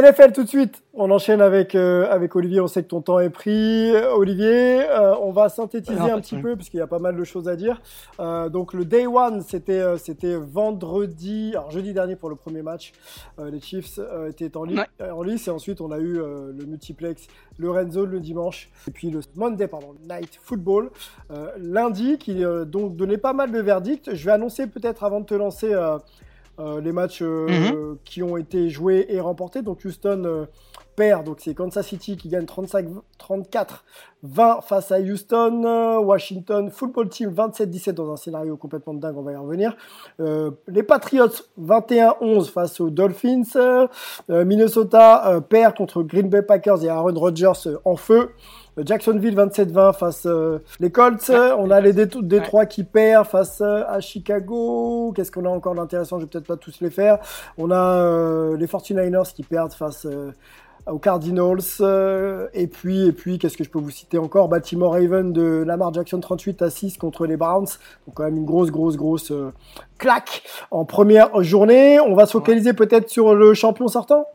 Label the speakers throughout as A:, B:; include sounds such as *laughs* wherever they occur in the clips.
A: NFL tout de suite. On enchaîne avec euh, avec Olivier. On sait que ton temps est pris. Olivier, euh, on va synthétiser
B: Non,
A: un petit peu parce qu'il y a pas mal de choses à dire. Euh, donc le day one, c'était euh, c'était vendredi, alors jeudi dernier pour le premier match. Euh, les Chiefs euh, étaient en,
B: Ouais.
A: lice et ensuite on a eu euh, le multiplex, le red zone le dimanche et puis le Monday pardon, Night Football euh, lundi qui euh, donc donnait pas mal de verdicts. Je vais annoncer peut-être avant de te lancer. Euh, les matchs euh,
B: Mhm.
A: qui ont été joués et remportés. Donc Houston euh, perd, donc c'est Kansas City qui gagne 35, 34, 20 face à Houston. Washington Football Team 27-17 dans un scénario complètement dingue, on va y revenir. Les Patriots 21-11 face aux Dolphins. Minnesota perd contre Green Bay Packers et Aaron Rodgers en feu. Jacksonville 27-20 face euh, les Colts. On a les Dét- Détroits qui perd face euh, à Chicago. Qu'est-ce qu'on a encore d'intéressant? Je vais peut-être pas tous les faire. On a euh, les 49ers qui perdent face euh, aux Cardinals. euh, et puis, et puis qu'est-ce que je peux vous citer encore? Baltimore Raven de Lamar Jackson 38 à 6 contre les Browns. Donc quand même une grosse, grosse, grosse euh, claque en première journée. On va se focaliser peut-être sur le champion sortant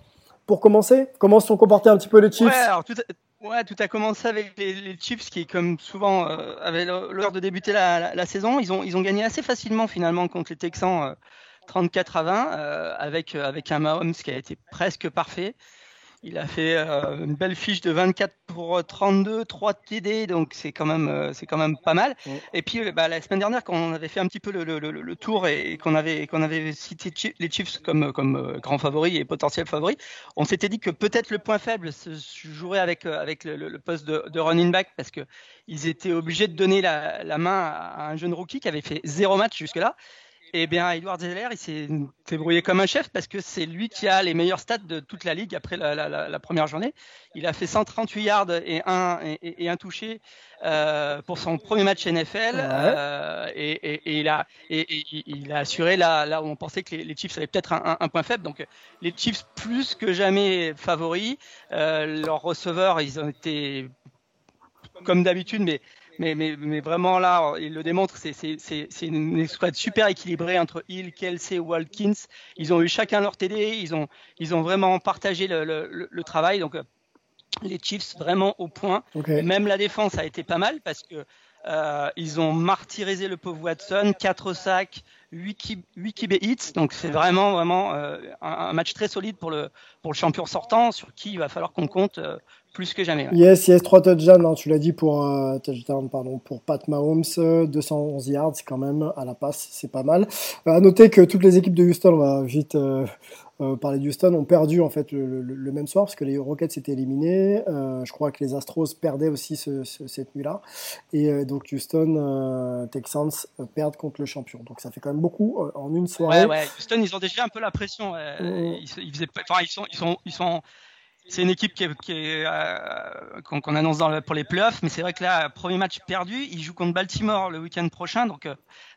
A: pour commencer. Comment se sont comportés un petit peu les Chiefs?
B: Ouais, alors tout a, ouais, tout a commencé avec les, Chiefs qui, comme souvent, euh, avaient l'heure de débuter la, saison. Ils ont, ils ont gagné assez facilement finalement contre les Texans, euh, 34 à 20, euh, avec, euh, avec un Mahomes qui a été presque parfait. Il a fait euh, une belle fiche de 24 pour 32, 3 TD, donc c'est quand même, euh, c'est quand même pas mal.
A: Ouais.
B: Et puis euh, bah, la semaine dernière, quand on avait fait un petit peu le, le, le, le tour et, et qu'on avait, qu'on avait cité les Chiefs comme, comme euh, grands favoris et potentiels favoris, on s'était dit que peut-être le point faible se jouerait avec, euh, avec le, poste de, de running back parce que ils étaient obligés de donner la, la main à un jeune rookie qui avait fait zéro match jusque-là. Et bien, Edward Zeller, il s'est débrouillé comme un chef parce que c'est lui qui a les meilleurs stats de toute la ligue après la, la- la- la première journée. Il a fait 138 yards et un, et, un touché euh, pour son premier match NFL. euh, et, et- et il a, et, et- il a assuré là, là où on pensait que les, les Chiefs avaient peut-être un, un- un point faible. Donc, les Chiefs plus que jamais favoris. Euh, leurs receveurs, ils ont été comme d'habitude, mais, mais, mais, mais vraiment là, ils le démontrent, c'est, c'est, c'est, c'est une escouade super équilibrée entre Hill, Kelsey, Walkins. Ils ont eu chacun leur TD, ils ont, ils ont vraiment partagé le, le, le- travail. Donc, euh, les Chiefs vraiment au point. Même la défense a été pas mal parce que euh, ils ont martyrisé le pauvre Watson, 4 sacs, 8 QB 8 QB hits. Donc c'est vraiment vraiment euh, un, un match très solide pour le pour le champion sortant sur qui il va falloir qu'on compte euh, plus que jamais.
A: Yes, yes, 3 touchdowns, hein, tu l'as dit pour, euh, touchdown, pardon, pour Pat Mahomes, euh, 211 yards quand même à la passe, c'est pas mal. Euh, à noter que toutes les équipes de Houston, on va vite euh, parler de Houston, ont perdu en fait le, le- le même soir parce que les Rockets étaient éliminés. Euh, je crois que les Astros perdaient aussi ce- ce- cette nuit-là. Et euh, donc Houston, Texans perdent contre le champion. Donc ça fait quand même beaucoup en une soirée.
B: Ouais, ouais. Houston, ils ont déjà un peu la pression. Ils, ils faisaient pas- enfin, ils sont, ils sont, ils sont. C'est une équipe qui est, qui est, euh, qu'on qu'on annonce dans le- pour les playoffs, mais c'est vrai que là, premier match perdu, ils jouent contre Baltimore le week-end prochain, donc euh,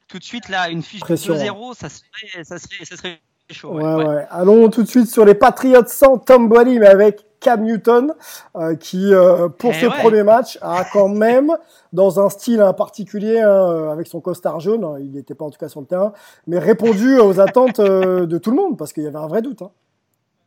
B: tout de suite là, une fiche
A: Pression,
B: de 2-0, ça serait, ça serait, ça serait chaud.
A: Ouais,
B: ouais,
A: ouais.
B: ouais.
A: Allons tout de suite sur les Patriots sans Tom Brady, mais avec Cam Newton, euh, qui, euh, pour
B: Eh
A: ce premier match, a quand même, dans un style hein, particulier, hein, euh, avec son costard jaune, hein, il n'était pas en tout cas sur le terrain, mais répondu aux attentes euh, de tout le monde, parce qu'il y avait un vrai doute. Hein.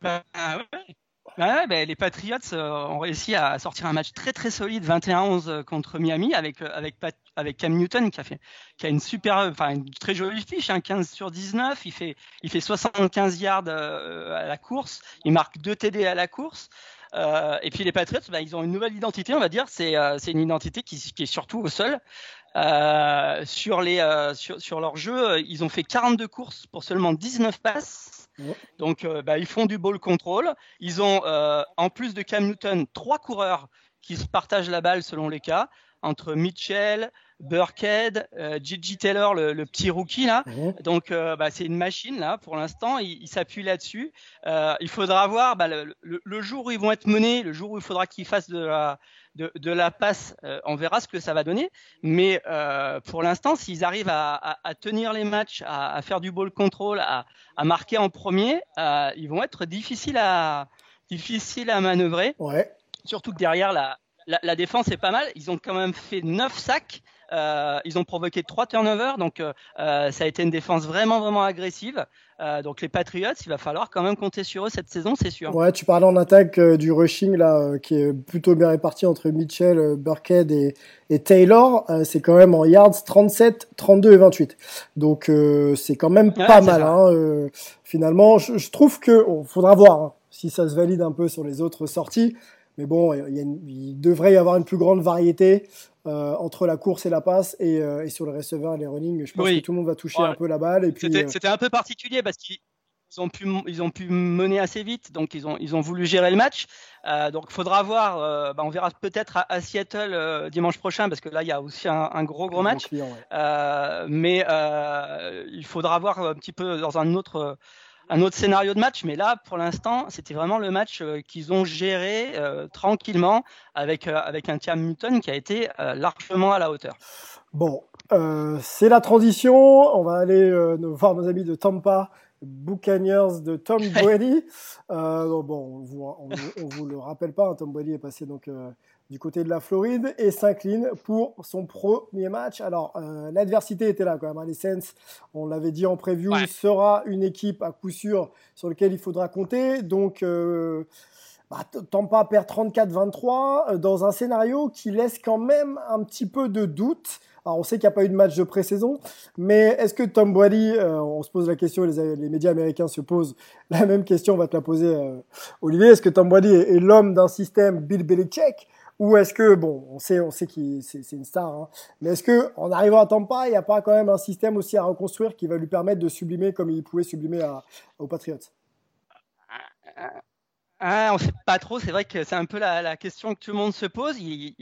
B: Bah, ouais. Ben, les Patriots euh, ont réussi à sortir un match très très solide, 21-11 euh, contre Miami, avec euh, avec Pat- avec Cam Newton qui a fait qui a une super, enfin une très jolie fiche, hein, 15 sur 19. Il fait il fait 75 yards euh, à la course, il marque 2 TD à la course. et puis les Patriots, bah, ils ont une nouvelle identité, on va dire. C'est une identité qui, qui, est surtout au sol. sur, les, sur, sur leur jeu, ils ont fait 42 courses pour seulement 19 passes. Donc, bah, ils font du ball control. Ils ont, en plus de Cam Newton, trois coureurs qui se partagent la balle selon les cas entre Mitchell, Burkhead, euh, Gigi Taylor, le, petit rookie là. Donc euh, bah, c'est une machine là pour l'instant. Il, s'appuie là-dessus. Euh, il faudra voir bah, le, jour où ils vont être menés, le jour où il faudra qu'ils fassent de la, de, la passe. on verra ce que ça va donner. Mais pour l'instant, s'ils arrivent à, tenir les matchs, à, faire du ball control, à, marquer en premier, ils vont être difficiles à difficiles à manœuvrer.
A: Ouais.
B: Surtout que derrière la, la, la défense est pas mal. Ils ont quand même fait 9 sacs. Euh, ils ont provoqué trois turnovers, donc euh, euh, ça a été une défense vraiment vraiment agressive. donc les Patriots, il va falloir quand même compter sur eux cette saison, c'est sûr.
A: Ouais, tu parlais en attaque du rushing là, qui est plutôt bien réparti entre Mitchell, Burkhead et, et Taylor. c'est quand même en yards 37, 32 et 28. Donc c'est quand même pas mal. Hein, finalement, je, trouve que faudra voir hein, si ça se valide un peu sur les autres sorties. Mais bon, il, devrait y avoir une plus grande variété euh, entre la course et la passe et, euh, et, sur le receveur et les running. Je pense que tout le monde va toucher un peu la balle. Et puis,
B: euh, c'était, un peu particulier parce qu'ils ont pu, ils ont pu mener assez vite, donc ils ont, ils ont voulu gérer le match. donc il faudra voir. Bah, on verra peut-être à, Seattle dimanche prochain parce que là il y a aussi un, gros gros match. mais il faudra voir un petit peu dans un autre un autre scénario de match, mais là, pour l'instant, c'était vraiment le match euh, qu'ils ont géré euh, tranquillement avec, euh, avec un Cam Newton qui a été largement à la hauteur.
A: Bon, c'est la transition. On va aller voir nos amis de Tampa. Buccaneers de Tom *laughs* Brady. bon, on vous, on, vous, le rappelle pas, hein, Tom Brady est passé donc du côté de la Floride et s'incline pour son premier match. Alors, euh, l'adversité était là quand même. Hein. Les Saints, on l'avait dit en preview, sera une équipe à coup sûr sur laquelle il faudra compter. Donc, euh, bah, Tampa perd 34-23 euh, dans un scénario qui laisse quand même un petit peu de doute. Alors, on sait qu'il n'y a pas eu de match de pré-saison, mais est-ce que Tom Brady, on se pose la question, les, les, médias américains se posent la même question, on va te la poser, Olivier, est-ce que Tom Brady est, est l'homme d'un système Bill Belichick? Ou est-ce que, bon, on sait, on sait qu'il c'est une star, hein, mais est-ce que en arrivant à Tampa, il n'y a pas quand même un système aussi à reconstruire qui va lui permettre de sublimer comme il pouvait sublimer à, aux Patriots?
B: Ah, on ne sait pas trop, c'est vrai que c'est un peu la, question que tout le monde se pose. Il,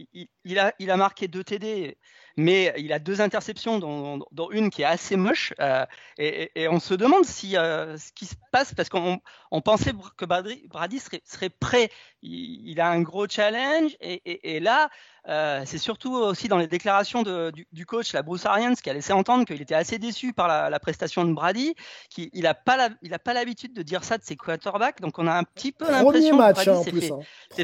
B: il, a, il a marqué deux TD mais il a deux interceptions, dont, une qui est assez moche. Euh, et, on se demande si euh, ce qui se passe, parce qu'on pensait que Brady, serait, prêt. Il, a un gros challenge, et, là, euh, c'est surtout aussi dans les déclarations du, coach, la Bruce Arians, qui a laissé entendre qu'il était assez déçu par la, prestation de Brady. Qu'il n'a pas l'habitude de dire ça de ses quarterbacks, donc on a un petit peu l'impression que Brady hein, s'est fait, hein.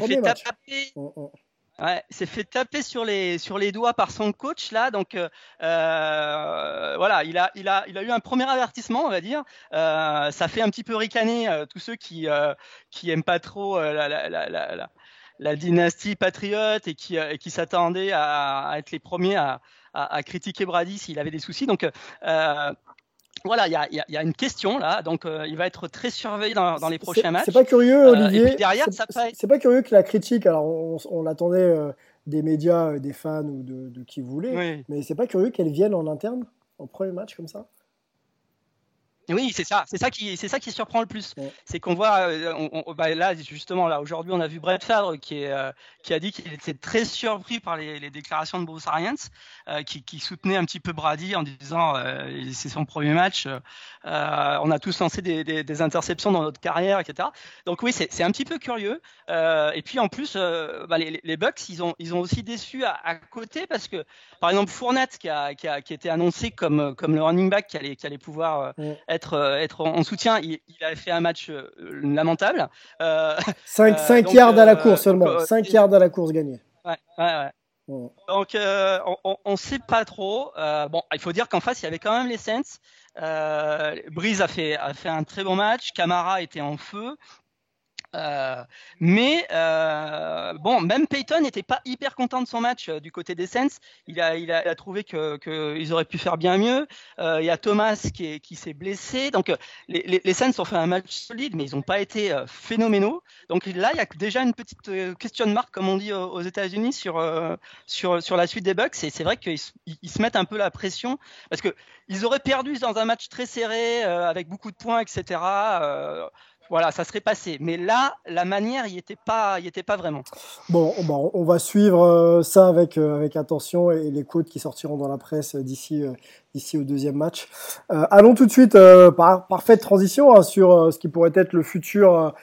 B: fait taper. Oh, oh. Ouais, s'est fait taper sur les sur les doigts par son coach là, donc euh, euh, voilà, il a il a il a eu un premier avertissement, on va dire. Euh, ça fait un petit peu ricaner euh, tous ceux qui euh, qui aiment pas trop la, la, la, la, la dynastie patriote et qui qui s'attendaient à, à, être les premiers à, à, à critiquer Brady s'il avait des soucis. Donc voilà, il y a, y a, une question là, donc euh, il va être très surveillé dans, dans les prochains matchs.
A: C'est pas curieux, euh, Olivier. derrière, c'est pas curieux que la critique. Alors, on, on l'attendait euh, des médias, des fans ou de, de qui voulait, oui. mais c'est pas curieux qu'elle vienne en interne en premier match comme ça?
B: Oui, c'est ça, c'est ça qui, c'est ça qui surprend le plus, c'est qu'on voit, euh, on, bah là justement là aujourd'hui on a vu Brett Favre qui est, euh, qui a dit qu'il était très surpris par les, les déclarations de Bruce Arians, euh, qui, qui, soutenait un petit peu Brady en disant c'est son premier match, on a tous lancé des, des, des, interceptions dans notre carrière, etc. Donc oui, c'est un petit peu curieux. et puis en plus, bah, les, les, Bucks, ils ont, ils ont aussi déçu à, à côté parce que par exemple Fournette qui a, qui a, qui a été annoncé comme, comme le running back qui allait, qui allait pouvoir être, euh, être en soutien. Il, a fait un match euh, lamentable.
A: 5, euh, yards à la course seulement. 5 yards à la course gagnés.
B: Ouais, ouais, ouais. Donc, on ne sait pas trop. bon, il faut dire qu'en face, il y avait quand même les Saints. Euh, Breeze a fait, a fait un très bon match. Camara était en feu. Euh, mais euh, bon, même Peyton n'était pas hyper content de son match euh, du côté des Saints. Il a, il a, trouvé que qu'ils auraient pu faire bien mieux. il y a Thomas qui, qui s'est blessé. Donc les, les, les, Saints ont fait un match solide, mais ils n'ont pas été phénoménaux. Donc là, il y a déjà une petite question de marque, comme on dit aux États-Unis, sur, sur, sur la suite des Bucks. Et c'est vrai qu'ils ils se mettent un peu la pression parce que ils auraient perdu dans un match très serré avec beaucoup de points, etc voilà, ça serait passé. Mais là, la manière, il n'y était pas, il était pas vraiment.
A: Bon, on va suivre euh, ça avec euh, avec attention et les quotes qui sortiront dans la presse d'ici euh, d'ici au deuxième match. allons tout de suite par parfaite transition hein, sur ce qui pourrait être le futur.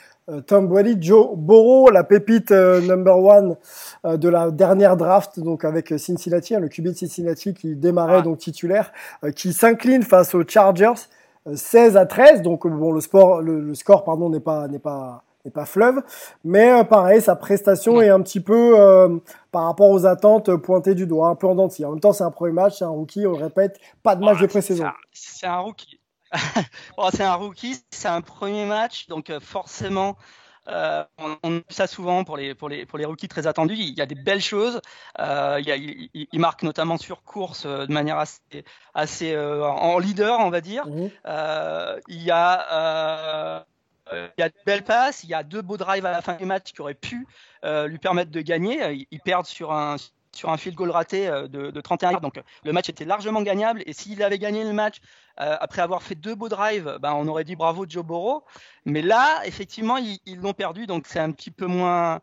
A: Tom Brady, Joe Burrow, la pépite number one de la dernière draft, donc avec Cincinnati, hein, le QB de Cincinnati qui démarrait ah. donc titulaire, qui s'incline face aux Chargers. 16 à 13, donc bon, le, sport, le, score pardon n'est pas n'est pas n'est pas fleuve, mais euh, pareil, sa prestation est un petit peu euh, par rapport aux attentes pointée du doigt, un peu en dentille. En même temps, c'est un premier match, c'est un rookie, on le répète, pas de match de pré-saison.
B: C'est un, rookie. *laughs* c'est un rookie, c'est un premier match, donc euh, forcément euh, on, on a ça souvent pour les, pour, les, pour les rookies très attendus. Il y a des belles choses. Euh, il, y a, il, il, marque notamment sur course euh, de manière assez, assez en leader, on va dire. Mmh. Euh, il y a il y a de belles passes, il y a deux beaux drives à la fin du match qui auraient pu euh, lui permettre de gagner. Ils perdent sur un sur un field goal raté de, de 31 yards, donc le match était largement gagnable. Et s'il avait gagné le match euh, après avoir fait deux beaux drives, ben, on aurait dit bravo Joe Burrow. Mais là, effectivement, ils l'ont perdu, donc c'est un petit peu moins,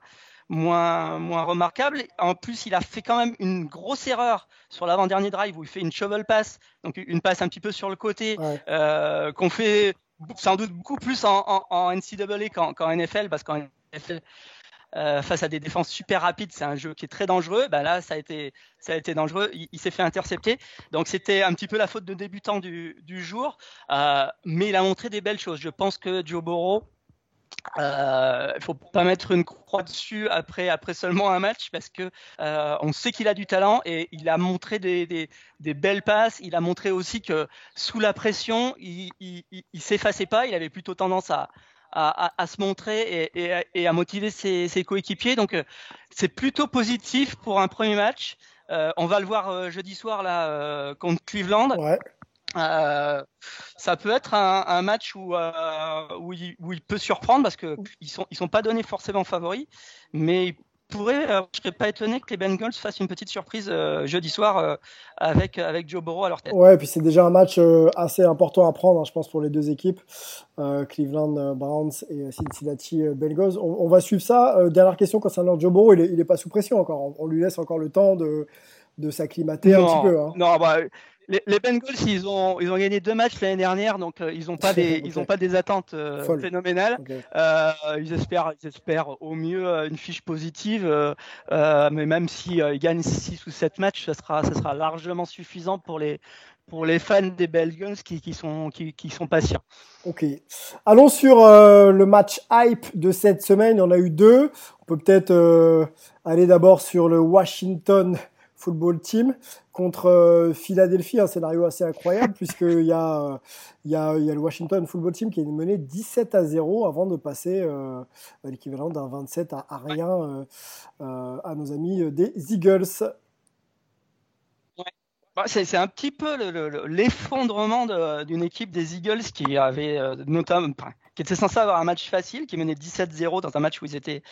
B: moins, moins remarquable. En plus, il a fait quand même une grosse erreur sur l'avant-dernier drive où il fait une shovel pass, donc une passe un petit peu sur le côté, euh, qu'on fait sans doute beaucoup plus en, en, en NCAA qu'en NFL, parce qu'en NFL, euh, face à des défenses super rapides, c'est un jeu qui est très dangereux. Ben là, ça a été, ça a été dangereux. Il, s'est fait intercepter. Donc c'était un petit peu la faute de débutant du, jour, euh, mais il a montré des belles choses. Je pense que Joe Burrow, euh, il faut pas mettre une croix dessus après, après seulement un match parce que on sait qu'il a du talent et il a montré des, des, belles passes. Il a montré aussi que sous la pression, il, il s'effaçait pas. Il avait plutôt tendance à, à, se montrer et, à motiver ses, coéquipiers. Donc euh, c'est plutôt positif pour un premier match. Euh, on va le voir euh, jeudi soir là contre Cleveland. ça peut être un, match où, où il, peut surprendre parce que ils sont ils sont pas donnés forcément favoris, mais pourrais, euh, je serais pas étonné que les Bengals fassent une petite surprise euh, jeudi soir euh, avec avec Joe Burrow à leur tête.
A: Ouais, et puis c'est déjà un match assez important à prendre, hein, je pense pour les deux équipes, Cleveland Browns et Cincinnati Bengals. On, va suivre ça. dernière question concernant Joe Burrow, il est, il est pas sous pression encore. On, lui laisse encore le temps de de s'acclimater un petit peu. Hein.
B: Non, bah, les, les, Bengals, ils ont, ils ont gagné deux matchs l'année dernière, donc euh, ils n'ont pas des, *laughs* ils ont pas des attentes euh, phénoménales. Euh, ils espèrent, ils espèrent au mieux une fiche positive, mais même si ils gagnent six ou sept matchs, ça sera, ça sera largement suffisant pour les, pour les fans des Bengals qui, qui sont, qui, qui, sont patients.
A: Ok. Allons sur le match hype de cette semaine. On a eu deux. On peut peut-être aller d'abord sur le Washington football team contre euh, Philadelphie, un scénario assez incroyable *laughs* puisqu'il y y, le Washington football team qui est mené 17 à 0 avant de passer euh, l'équivalent d'un 27 à, rien euh, à nos amis des Eagles.
B: Bah, c'est un petit peu l'effondrement d'une équipe des Eagles qui avait notamment, qui était censé avoir un match facile, qui menait 17-0 dans un match où ils étaient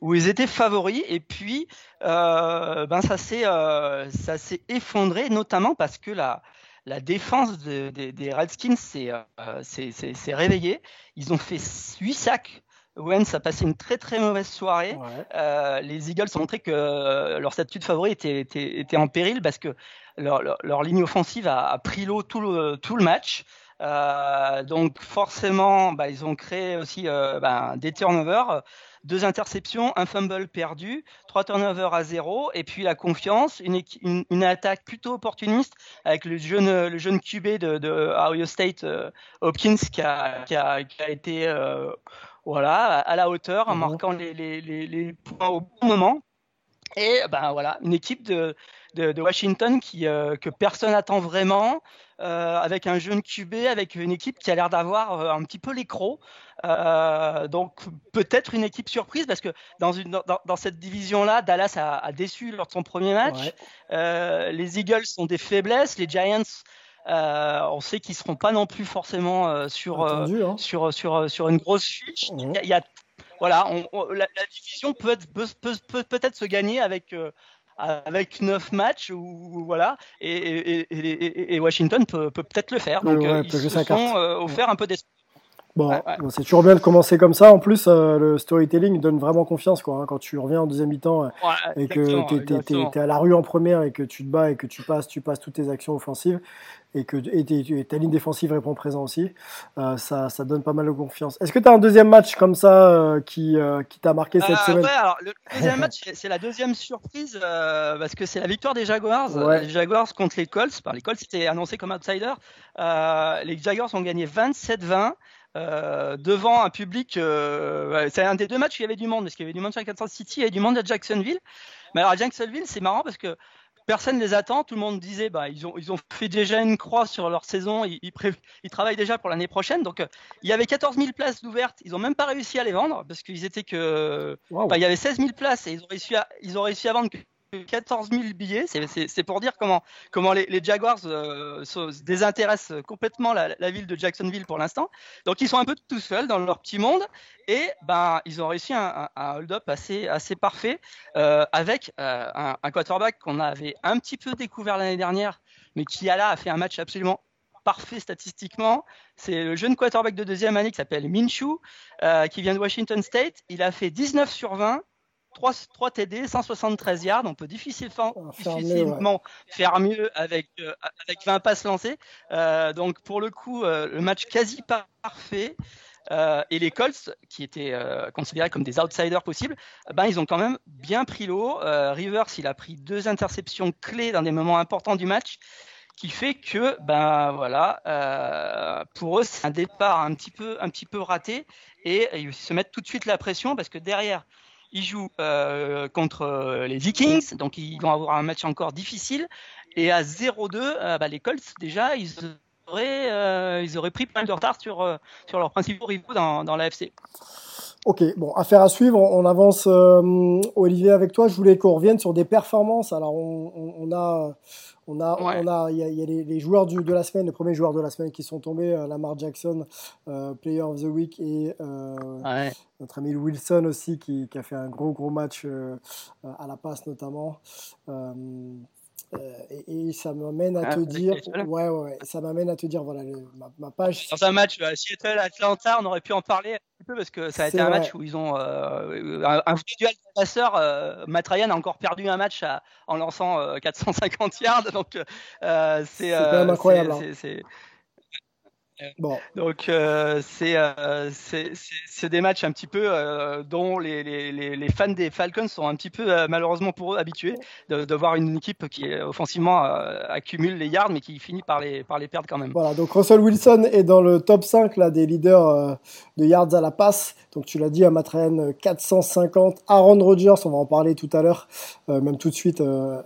B: où ils étaient favoris et puis euh, ben ça s'est euh, ça s'est effondré notamment parce que la la défense de, des Redskins s'est euh, réveillée. Ils ont fait 8 sacs. Wentz a passé une très très mauvaise soirée. Euh, les Eagles ont montré que leur statut de favori était, était, était en péril parce que leur, leur, leur ligne offensive a, a pris l'eau tout le, tout le match. Euh, donc forcément, bah, ils ont créé aussi euh, bah, des turnovers deux interceptions, un fumble perdu, trois turnovers à zéro, et puis la confiance, une, une, une attaque plutôt opportuniste avec le jeune, le jeune QB de, de Ohio State, euh, Hopkins, qui a, qui a, qui a été euh, voilà, à la hauteur en mhm. marquant les, les, les, les points au bon moment. Et ben voilà, une équipe de, de, Washington qui, euh, que personne n'attend vraiment, euh, avec un jeune QB, avec une équipe qui a l'air d'avoir euh, un petit peu les crocs. donc peut-être une équipe surprise parce que dans, une, dans, cette division-là, Dallas a, déçu lors de son premier match. les Eagles sont des faiblesses, les Giants. On sait qu'ils seront pas non plus forcément sur, hein. sur, sur, sur une grosse fiche. Il y a voilà, la, division peut être peut, peut, peut être se gagner avec euh, avec neuf matchs ou voilà et, et, et, Washington peut peut-être le faire. Donc euh, ils se sont euh, un peu d'espoir.
A: Bon, c'est toujours bien de commencer comme ça. En plus, le storytelling donne vraiment confiance quoi. Hein, quand tu reviens en deuxième mi-temps et que tu es, à la rue en première et que tu te bats et que tu passes, tu passes toutes tes actions offensives, et que et ta ligne défensive répond présent aussi, euh, ça, ça donne pas mal de confiance. Est-ce que tu as un deuxième match comme ça euh, qui, euh, qui t'a marqué cette semaine?
B: ouais, alors, Le deuxième *laughs* match, c'est la deuxième surprise parce que c'est la victoire des Jaguars. Les Jaguars contre les Colts. les Colts c'était annoncé comme outsider. les Jaguars ont gagné 27-20. Devant un public, c'est un des deux matchs où il y avait du monde, parce qu'il y avait du monde sur Kansas City et du monde à Jacksonville. Mais alors à Jacksonville, c'est marrant parce que personne les attend. Tout le monde disait, bah, ils ont, ils ont fait déjà une croix sur leur saison. Ils, ils, travaillent déjà pour l'année prochaine. Donc, euh, il y avait 14 000 places ouvertes. Ils ont même pas réussi à les vendre parce qu'ils étaient que, il y avait 16 000 places et ils ont réussi à, ils ont réussi à vendre 14 000 billets. C'est pour dire comment, les, Jaguars euh, se désintéressent complètement la, ville de Jacksonville pour l'instant. Donc ils sont un peu tout seuls dans leur petit monde et ben ils ont réussi un, un, hold-up assez, parfait euh, avec euh, un, un, quarterback qu'on avait un petit peu découvert l'année dernière, mais qui a là a fait un match absolument parfait statistiquement. C'est le jeune quarterback de deuxième année qui s'appelle Minshew, qui vient de Washington State. Il a fait 19 sur 20 3, 3 TD, 173 yards. On peut difficilement, difficilement faire mieux avec, euh, avec 20 passes lancées. Euh, donc pour le coup, euh, le match quasi parfait. et les Colts, qui étaient considérés comme des outsiders possibles, ben, ils ont quand même bien pris l'eau. Rivers, il a pris deux interceptions clés dans des moments importants du match qui fait que ben voilà pour eux c'est un départ un petit peu un petit peu raté et ils se mettent tout de suite la pression parce que derrière ils jouent euh, contre euh, les Vikings, donc ils vont avoir un match encore difficile. Et à 0-2, euh, bah, les Colts, déjà, ils auraient, ils auraient pris plein de retard sur, sur leurs principaux rivaux dans, dans l'AFC.
A: Ok, bon, affaire à suivre. On avance, Olivier, avec toi. Je voulais qu'on revienne sur des performances. Alors, on, on a on a, on a, il y a, y a les, joueurs du, de la semaine, les premiers joueurs de la semaine qui sont tombés, euh, Lamar Jackson, euh, Player of the Week, et euh, notre ami Wilson aussi qui, qui, a fait un gros gros match à la passe notamment. Euh, et, ça m'amène à ah, te dire, ouais, ouais, ça m'amène à te dire, voilà, ma, page.
B: Dans un match euh, Seattle-Atlanta, on aurait pu en parler un petit peu parce que ça a été un match où ils ont euh, un, un duel de passeurs. Euh, Matt Ryan a encore perdu un match en lançant 450 yards, donc c'est incroyable. Hein. Bon. *laughs* Donc euh, euh, c'est c'est des matchs un petit peu euh, dont les, les, les, fans des Falcons sont un petit peu malheureusement pour eux habitués de, de, voir une équipe qui offensivement accumule les yards mais qui finit par les par les perdre quand même.
A: Voilà donc Russell Wilson est dans le top 5 là des leaders de yards à la passe. Donc tu l'as dit à Matraine 450. Aaron Rodgers on va en parler tout à l'heure même tout de suite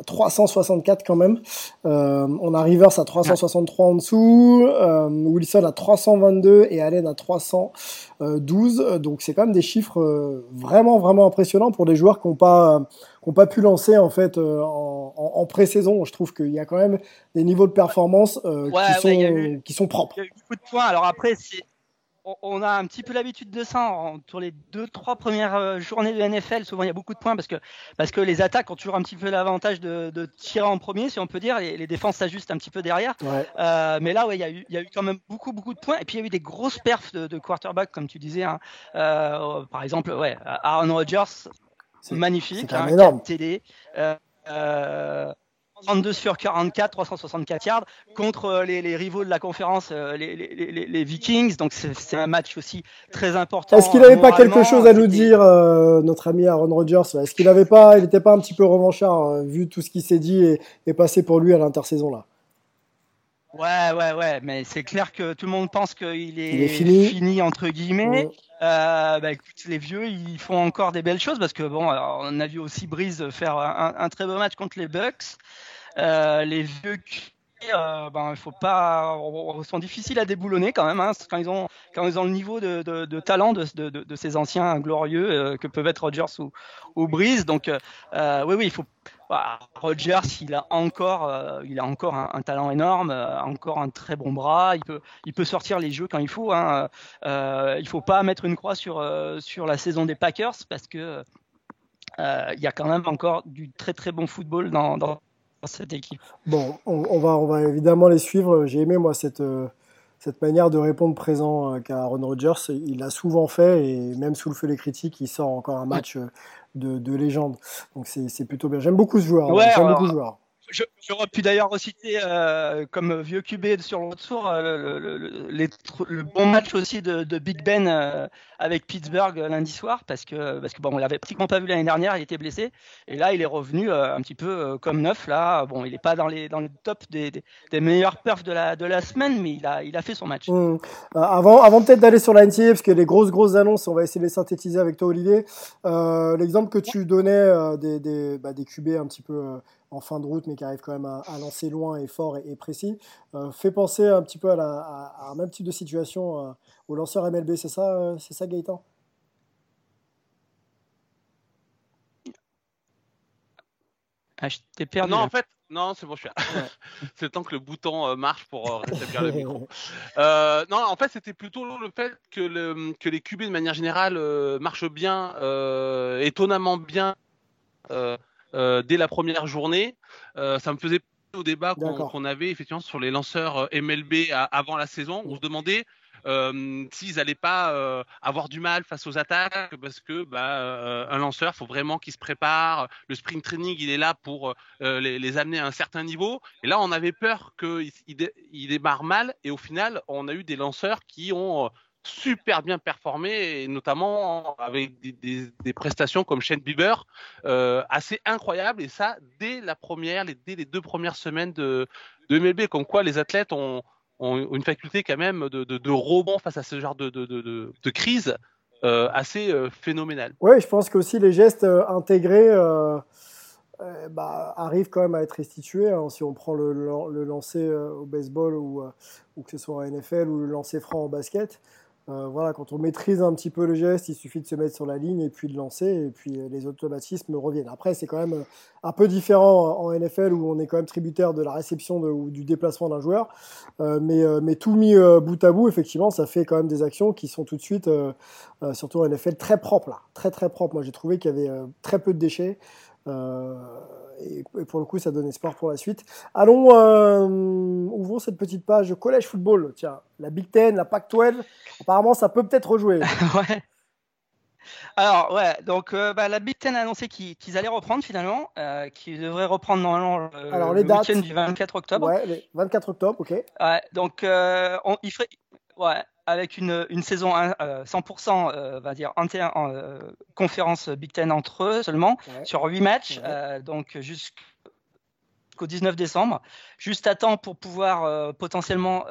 A: 364 quand même. on a Rivers à 363 en dessous. Wilson à 322 et Allen à 312. Donc c'est quand même des chiffres euh, vraiment vraiment impressionnants pour des joueurs qui n'ont pas qui pas pu lancer en fait euh, en, pré-saison. Je trouve qu'il y a quand même des niveaux de performance euh, qui, sont, qui sont propres.
B: Il y a eu beaucoup de points. Alors après c'est on a un petit peu l'habitude de ça sur les deux trois premières euh, journées de NFL. Souvent, il y a beaucoup de points parce que parce que les attaques ont toujours un petit peu l'avantage de, de tirer en premier, si on peut dire. Les, les défenses s'ajustent un petit peu derrière. Euh, mais là, ouais, il y a eu il y a eu quand même beaucoup beaucoup de points. Et puis il y a eu des grosses perfs de, de quarterback, comme tu disais. Hein. Euh, par exemple, ouais, Aaron Rodgers, magnifique, hein, énorme. TD. Euh, 32 sur 44, 364 yards contre euh, les, rivaux de la conférence, euh, les, Vikings. Donc c'est un match aussi très important.
A: Est-ce qu'il n'avait pas quelque chose à nous dire, euh, notre ami Aaron Rodgers? Est-ce qu'il n'avait pas, il n'était pas un petit peu revanchard vu tout ce qui s'est dit et, passé pour lui à l'intersaison là?
B: Ouais, ouais, ouais, mais c'est clair que tout le monde pense qu'il est,
A: fini.
B: entre guillemets.
A: Ouais.
B: Euh, bah, écoute, les vieux, ils font encore des belles choses parce que bon, alors, on a vu aussi Breeze faire un, un très beau match contre les Bucks. Euh, les vieux, euh, ben, il faut pas, sont difficiles à déboulonner quand même. Hein, quand ils ont, quand ils ont le niveau de, de, de talent de, de, de, ces anciens glorieux euh, que peuvent être Rogers ou, ou Breeze. Donc, euh, oui, oui, il faut. Bah, Rogers, il a encore, euh, il a encore un, talent énorme, euh, encore un très bon bras. Il peut, il peut sortir les jeux quand il faut. Hein. Euh, il faut pas mettre une croix sur sur la saison des Packers parce que il y a quand même encore du très très bon football dans, cette équipe.
A: Bon, on, va, on va évidemment les suivre. J'ai aimé, moi, cette, euh, cette manière de répondre présent euh, qu'a Aaron Rodgers. Il l'a souvent fait et même sous le feu des critiques, il sort encore un match euh, de, de légende. Donc c'est plutôt bien. J'aime beaucoup ce joueur.
B: Ouais,
A: J'aime beaucoup ce joueur.
B: J'aurais pu d'ailleurs reciter euh, comme vieux QB sur le retour euh, le, bon match aussi de, Big Ben euh, avec Pittsburgh lundi soir parce que parce que bon on l'avait pratiquement pas vu l'année dernière il était blessé et là il est revenu un petit peu comme neuf là bon il est pas dans les dans le top des, meilleurs perfs de la de la semaine mais il a il a fait son match.
A: Mmh. avant avant peut-être d'aller sur la NCA parce que les grosses grosses annonces on va essayer de les synthétiser avec toi Olivier l'exemple que tu donnais des des, bah, des QB un petit peu en fin de route, mais qui arrive quand même à, à lancer loin et fort et, et précis, euh, fait penser un petit peu à, la, à, à, un même type de situation euh, au lanceur MLB, c'est ça, euh, c'est ça Gaëtan?
B: Ah, je t'ai perdu.
C: Non, en fait, non, c'est bon, je suis. Ouais. *laughs* c'est le temps que le bouton euh, marche pour euh, rétablir le micro. *laughs* Euh, non, en fait, c'était plutôt le fait que, le, que les QB, de manière générale, euh, marchent bien, euh, étonnamment bien. Euh, euh, dès la première journée. Euh, ça me faisait au débat qu'on qu avait effectivement sur les lanceurs MLB à, avant la saison. On se demandait euh, s'ils n'allaient pas euh, avoir du mal face aux attaques parce que bah, euh, un lanceur, faut vraiment qu'il se prépare. Le spring training, il est là pour euh, les, les, amener à un certain niveau. Et là, on avait peur qu'il il, il démarre mal. Et au final, on a eu des lanceurs qui ont super bien performé, notamment avec des, prestations comme Shane Bieber, euh, assez incroyables, et ça dès la première, les, dès les deux premières semaines de, MLB, comme quoi les athlètes ont, une faculté quand même de, de, rebond face à ce genre de, crise euh, assez euh, phénoménale.
A: Oui, je pense qu'aussi les gestes intégrés bah, arrivent quand même à être restitués. Hein, si on prend le, lancer au baseball ou, ou que ce soit en NFL ou le lancer franc au basket, euh, voilà, quand on maîtrise un petit peu le geste, il suffit de se mettre sur la ligne et puis de lancer, et puis les automatismes reviennent. Après, c'est quand même un peu différent en NFL où on est quand même tributaire de la réception ou du déplacement d'un joueur. Euh, mais, euh, mais tout mis euh, bout à bout, effectivement, ça fait quand même des actions qui sont tout de suite, euh, surtout en NFL, très propres là, très très propres. Moi, j'ai trouvé qu'il y avait très peu de déchets. Et, et, pour le coup, ça donne espoir pour la suite. Allons, ouvrons cette petite page collège football. Tiens, la Big Ten, la Pac-12. Apparemment, ça peut peut-être rejouer. *laughs*
B: ouais. Alors, ouais, donc euh, bah, la Big Ten a annoncé qu'ils qu allaient reprendre finalement, euh, qu'ils devraient reprendre normalement le,
A: Alors, les
B: le
A: dates,
B: week-end du 24 octobre.
A: Ouais, les 24 octobre, ok.
B: Ouais, donc euh, on, il ferait, ouais, avec une, une saison euh, 100%, euh, va dire, entière, euh, conférence Big Ten entre eux seulement, ouais. sur 8 matchs, ouais. donc jusqu'au 19 décembre, juste à temps pour pouvoir potentiellement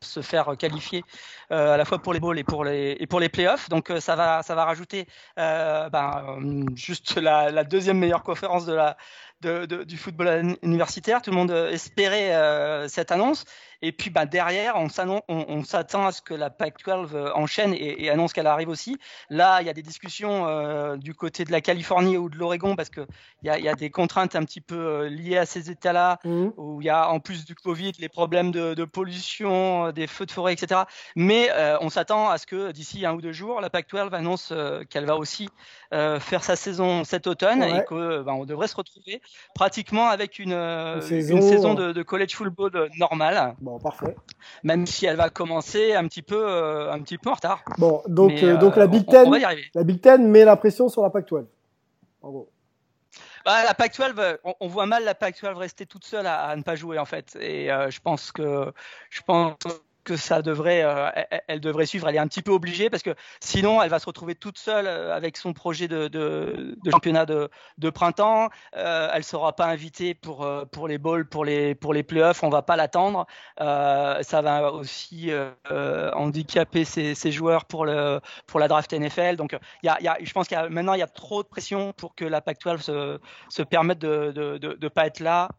B: se faire qualifier euh, à la fois pour les bowls et pour les et pour les playoffs. Donc euh, ça va ça va rajouter euh, ben, juste la, la, deuxième meilleure conférence de la de, de, du football universitaire. Tout le monde espérait cette annonce. Et puis bah, derrière, on s'attend on, à ce que la PAC-12 enchaîne et, et annonce qu'elle arrive aussi. Là, il y a des discussions euh, du côté de la Californie ou de l'Oregon parce qu'il y a, y a des contraintes un petit peu euh, liées à ces États-là, mmh. où il y a en plus du Covid les problèmes de, de pollution, des feux de forêt, etc. Mais euh, on s'attend à ce que d'ici un ou deux jours, la PAC-12 annonce euh, qu'elle va aussi euh, faire sa saison cet automne ouais. et qu'on ben, devrait se retrouver pratiquement avec une, une saison, une saison de, de, college football normale.
A: Bon, parfait.
B: Même si elle va commencer un petit peu, euh, un petit peu en retard.
A: Bon, donc, Mais, euh, donc la Big Ten, la Big Ten met la pression sur la Pac-12. En gros.
B: Bah, la Pac-12, on, on, voit mal la Pac-12 rester toute seule à, à, ne pas jouer en fait. Et euh, je pense que, je pense que ça devrait, euh, elle, devrait suivre. Elle est un petit peu obligée parce que sinon, elle va se retrouver toute seule euh, avec son projet de, championnat de, printemps. Euh, elle sera pas invitée pour euh, les balls, pour les pour les playoffs. On va pas l'attendre. Ça va aussi handicaper ses, joueurs pour le pour la draft NFL. Donc, il y a, je pense qu'il y a maintenant il y a trop de pression pour que la Pac-12 se, se permette de de pas être là.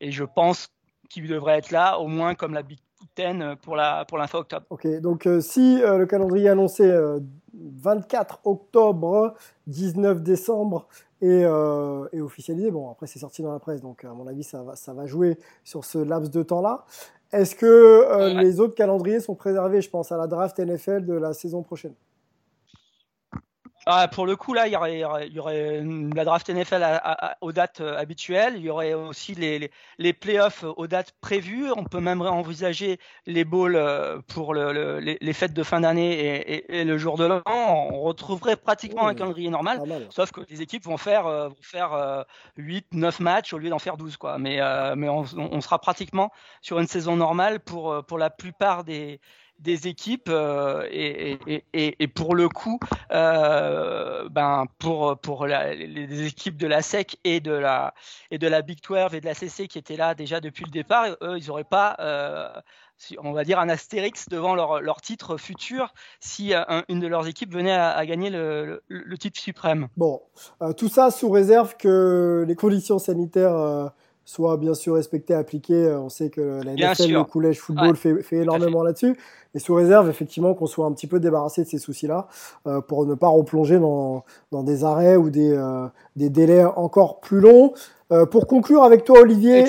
B: et je pense qu'il devrait être là, au moins comme la Big Ten pour la pour l'info octobre.
A: Ok, donc euh, si euh, le calendrier annoncé euh, 24 octobre, 19 décembre est, euh, est officialisé, bon après c'est sorti dans la presse, donc à mon avis ça va ça va jouer sur ce laps de temps-là. Est-ce que ouais. les autres calendriers sont préservés? Je pense à la draft NFL de la saison prochaine.
B: Ah, pour le coup, là, il y aurait, il y aurait la draft NFL à, à, aux dates euh, habituelles. Il y aurait aussi les, les, les, playoffs aux dates prévues. On peut même envisager les bowls euh, pour le, le, les, les, fêtes de fin d'année et, et, et, le jour de l'an. On retrouverait pratiquement mmh. un calendrier normal, mal. sauf que les équipes vont faire, euh, vont faire 8, 9 matchs au lieu d'en faire 12. Quoi. Mais, mais on, on, sera pratiquement sur une saison normale pour, pour la plupart des, des équipes euh, et, et, et, pour le coup, euh, ben pour pour les équipes de la SEC et de la et de la Big 12 et de la CC qui étaient là déjà depuis le départ, eux ils n'auraient pas euh, on va dire un astérix devant leur, leur titre futur si un, une de leurs équipes venait à, gagner le, titre suprême.
A: Bon, tout ça sous réserve que les conditions sanitaires euh, soient bien sûr respectées, appliquées. On sait que la NFL, le collège football ouais, fait, fait énormément là-dessus et sous réserve effectivement qu'on soit un petit peu débarrassé de ces soucis-là euh, pour ne pas replonger dans, dans des arrêts ou des, euh, des délais encore plus longs. Euh, pour conclure avec toi Olivier,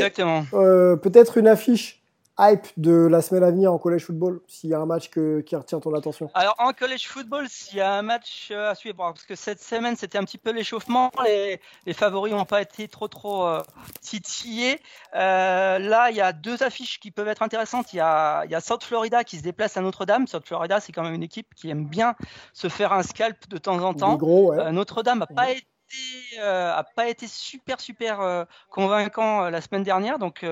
A: peut-être une affiche hype de la semaine à venir en college football S'il y a un match que, qui retient ton attention
B: Alors en college football, s'il y a un match euh, à suivre, parce que cette semaine c'était un petit peu l'échauffement, les, les favoris n'ont pas été trop trop euh, titillés. Euh, là, il y a deux affiches qui peuvent être intéressantes. Il y a, il y a South Florida qui se déplace à Notre-Dame. South Florida, c'est quand même une équipe qui aime bien se faire un scalp de temps en temps.
A: Gros, ouais.
B: euh, Notre-Dame n'a pas été euh, a pas été super super euh, convaincant euh, la semaine dernière. Donc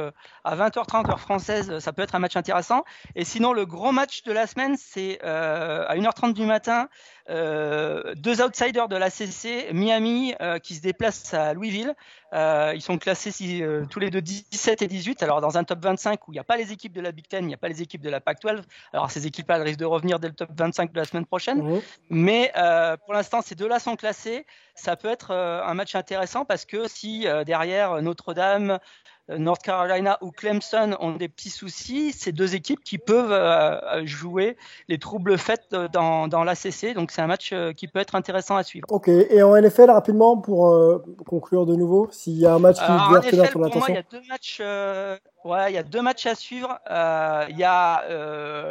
B: à 20h30 heure française, ça peut être un match intéressant. Et sinon, le gros match de la semaine, c'est à 1h30 du matin. Deux outsiders de la CC, Miami qui se déplacent à Louisville. ils sont classés si, tous les deux 17 et 18. Alors dans un top 25 où il n'y a pas les équipes de la Big Ten, il n'y a pas les équipes de la Pac-12. Alors ces équipes-là risquent de revenir dès le top 25 de la semaine prochaine. Mmh. Mais pour l'instant, ces deux-là sont classés. Ça peut être un match intéressant parce que si euh, derrière Notre-Dame, euh, North Carolina ou Clemson ont des petits soucis, c'est deux équipes qui peuvent euh, jouer les troubles faits dans, dans l'ACC. Donc c'est un match qui peut être intéressant à suivre.
A: Ok, et en NFL rapidement pour euh, conclure de nouveau, s'il y a un match qui
B: Alors, veut retenir ton attention. Moi, il y a deux matchs. Euh, ouais, il y a deux matchs à suivre. Euh, il y a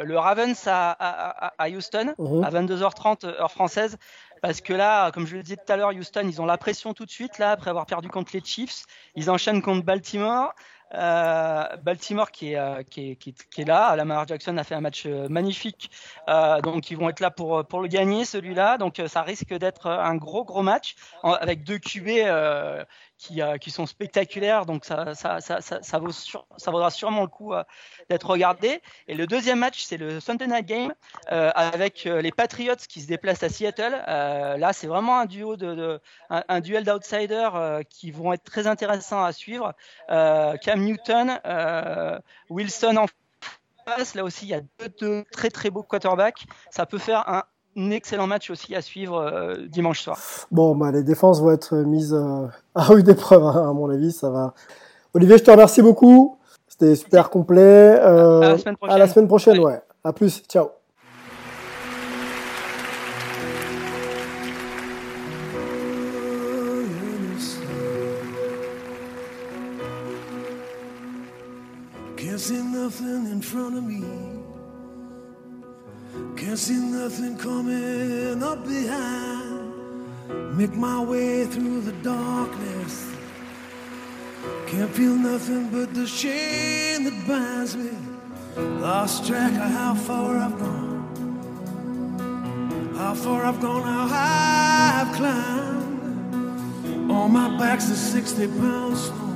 B: le Ravens à, à, à Houston -huh. à 22h30 heure française. Parce que là, comme je le disais tout à l'heure, Houston, ils ont la pression tout de suite, là, après avoir perdu contre les Chiefs. Ils enchaînent contre Baltimore. Euh, Baltimore qui est, euh, qui, est, qui, est, qui est là. Lamar Jackson a fait un match euh, magnifique, donc ils vont être là pour pour le gagner celui-là. Donc ça risque d'être un gros gros match avec deux QB qui, qui sont spectaculaires. Donc ça ça ça ça, vaut sur, vaudra sûrement le coup d'être regardé. Et le deuxième match c'est le Sunday Night Game avec les Patriots qui se déplacent à Seattle. là c'est vraiment un duo de, un, duel d'outsiders qui vont être très intéressants à suivre. Newton, euh, Wilson en face. Là aussi, il y a deux, deux, très très beaux quarterbacks. Ça peut faire un, un excellent match aussi à suivre euh, dimanche soir.
A: Bon, bah, les défenses vont être mises euh, à rude épreuve, hein, à mon avis. Ça va. Olivier, je te remercie beaucoup. C'était super complet.
B: à la semaine prochaine.
A: À la semaine prochaine, ouais. À plus. Ciao.
D: Nothing in front of me. Can't see nothing coming up behind. Make my way through the darkness. Can't feel nothing but the shame that binds me. Lost track of how far I've gone. How far I've gone, how high I've climbed. On my back's a 60 pound stone.